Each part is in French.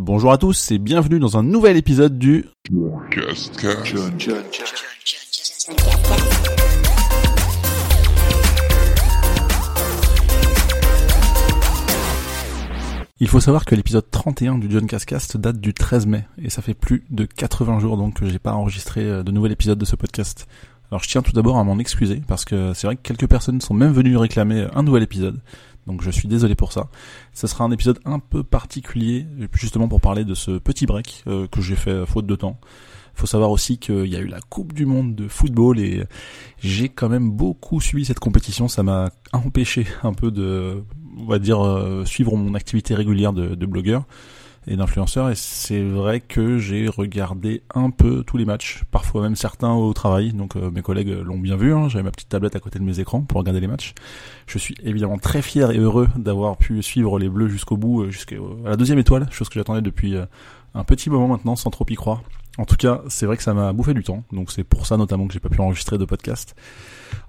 Bonjour à tous et bienvenue dans un nouvel épisode du Il faut savoir que l'épisode 31 du John Cascast date du 13 mai et ça fait plus de 80 jours donc que j'ai pas enregistré euh, de nouvel épisode de ce podcast. Alors je tiens tout d'abord à m'en excuser parce que c'est vrai que quelques personnes sont même venues réclamer un nouvel épisode. Donc je suis désolé pour ça. Ce sera un épisode un peu particulier, justement pour parler de ce petit break euh, que j'ai fait faute de temps. Faut savoir aussi qu'il y a eu la Coupe du Monde de football et j'ai quand même beaucoup suivi cette compétition. Ça m'a empêché un peu de, on va dire, euh, suivre mon activité régulière de blogueur et d'influenceurs et c'est vrai que j'ai regardé un peu tous les matchs, parfois même certains au travail, donc euh, mes collègues l'ont bien vu, hein. j'avais ma petite tablette à côté de mes écrans pour regarder les matchs. Je suis évidemment très fier et heureux d'avoir pu suivre les Bleus jusqu'au bout, euh, jusqu'à la deuxième étoile, chose que j'attendais depuis euh, un petit moment maintenant sans trop y croire. En tout cas, c'est vrai que ça m'a bouffé du temps, donc c'est pour ça notamment que j'ai pas pu enregistrer de podcast.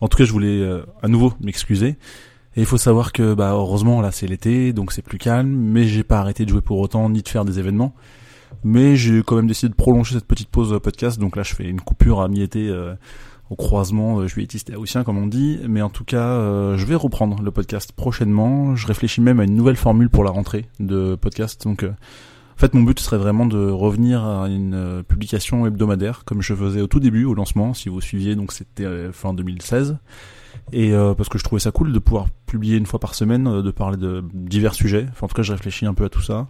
En tout cas, je voulais à nouveau m'excuser. Et il faut savoir que, bah, heureusement, là, c'est l'été, donc c'est plus calme, mais j'ai pas arrêté de jouer pour autant, ni de faire des événements. Mais j'ai quand même décidé de prolonger cette petite pause podcast, donc là, je fais une coupure à mi-été, euh, au croisement euh, juilletiste et haussien, comme on dit. Mais en tout cas, euh, je vais reprendre le podcast prochainement. Je réfléchis même à une nouvelle formule pour la rentrée de podcast, donc, euh, fait, mon but serait vraiment de revenir à une publication hebdomadaire, comme je faisais au tout début, au lancement, si vous suiviez, donc c'était fin 2016 et euh, parce que je trouvais ça cool de pouvoir publier une fois par semaine, euh, de parler de divers sujets. Enfin, en tout cas, je réfléchis un peu à tout ça.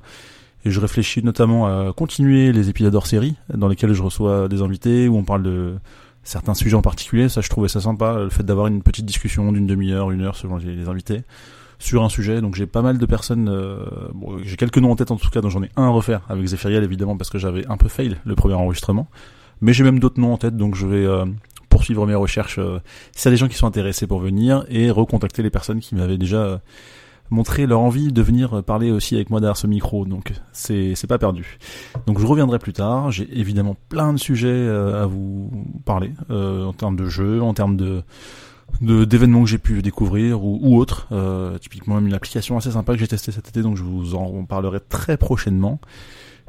Et je réfléchis notamment à continuer les épisodes hors série, dans lesquels je reçois des invités, où on parle de certains sujets en particulier. Ça, je trouvais ça sympa, le fait d'avoir une petite discussion d'une demi-heure, une heure, selon les invités, sur un sujet. Donc j'ai pas mal de personnes, euh, bon, j'ai quelques noms en tête en tout cas, dont j'en ai un à refaire, avec Zéphiriel évidemment, parce que j'avais un peu fail le premier enregistrement. Mais j'ai même d'autres noms en tête, donc je vais poursuivre mes recherches euh, s'il y a des gens qui sont intéressés pour venir et recontacter les personnes qui m'avaient déjà euh, montré leur envie de venir parler aussi avec moi derrière ce micro. Donc c'est c'est pas perdu. Donc je reviendrai plus tard. J'ai évidemment plein de sujets euh, à vous parler en termes de jeux, en termes de d'événements que j'ai pu découvrir ou, ou autres. typiquement même une application assez sympa que j'ai testée cet été, donc je vous en parlerai très prochainement.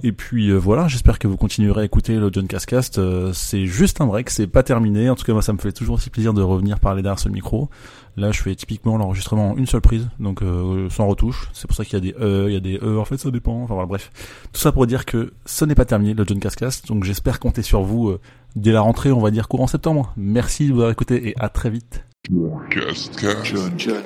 Et puis euh, voilà, j'espère que vous continuerez à écouter le John Cascast. Euh, c'est juste un break, c'est pas terminé. En tout cas, moi, ça me fait toujours aussi plaisir de revenir parler derrière ce micro. Là, je fais typiquement l'enregistrement en une seule prise, donc euh, sans retouche. C'est pour ça qu'il y a des E, il y a des E. En fait, ça dépend. Enfin voilà, bref. Tout ça pour dire que ce n'est pas terminé le John Cascast. Donc j'espère compter sur vous dès la rentrée, on va dire courant septembre. Merci de vous avoir écouté et à très vite. John, John, John,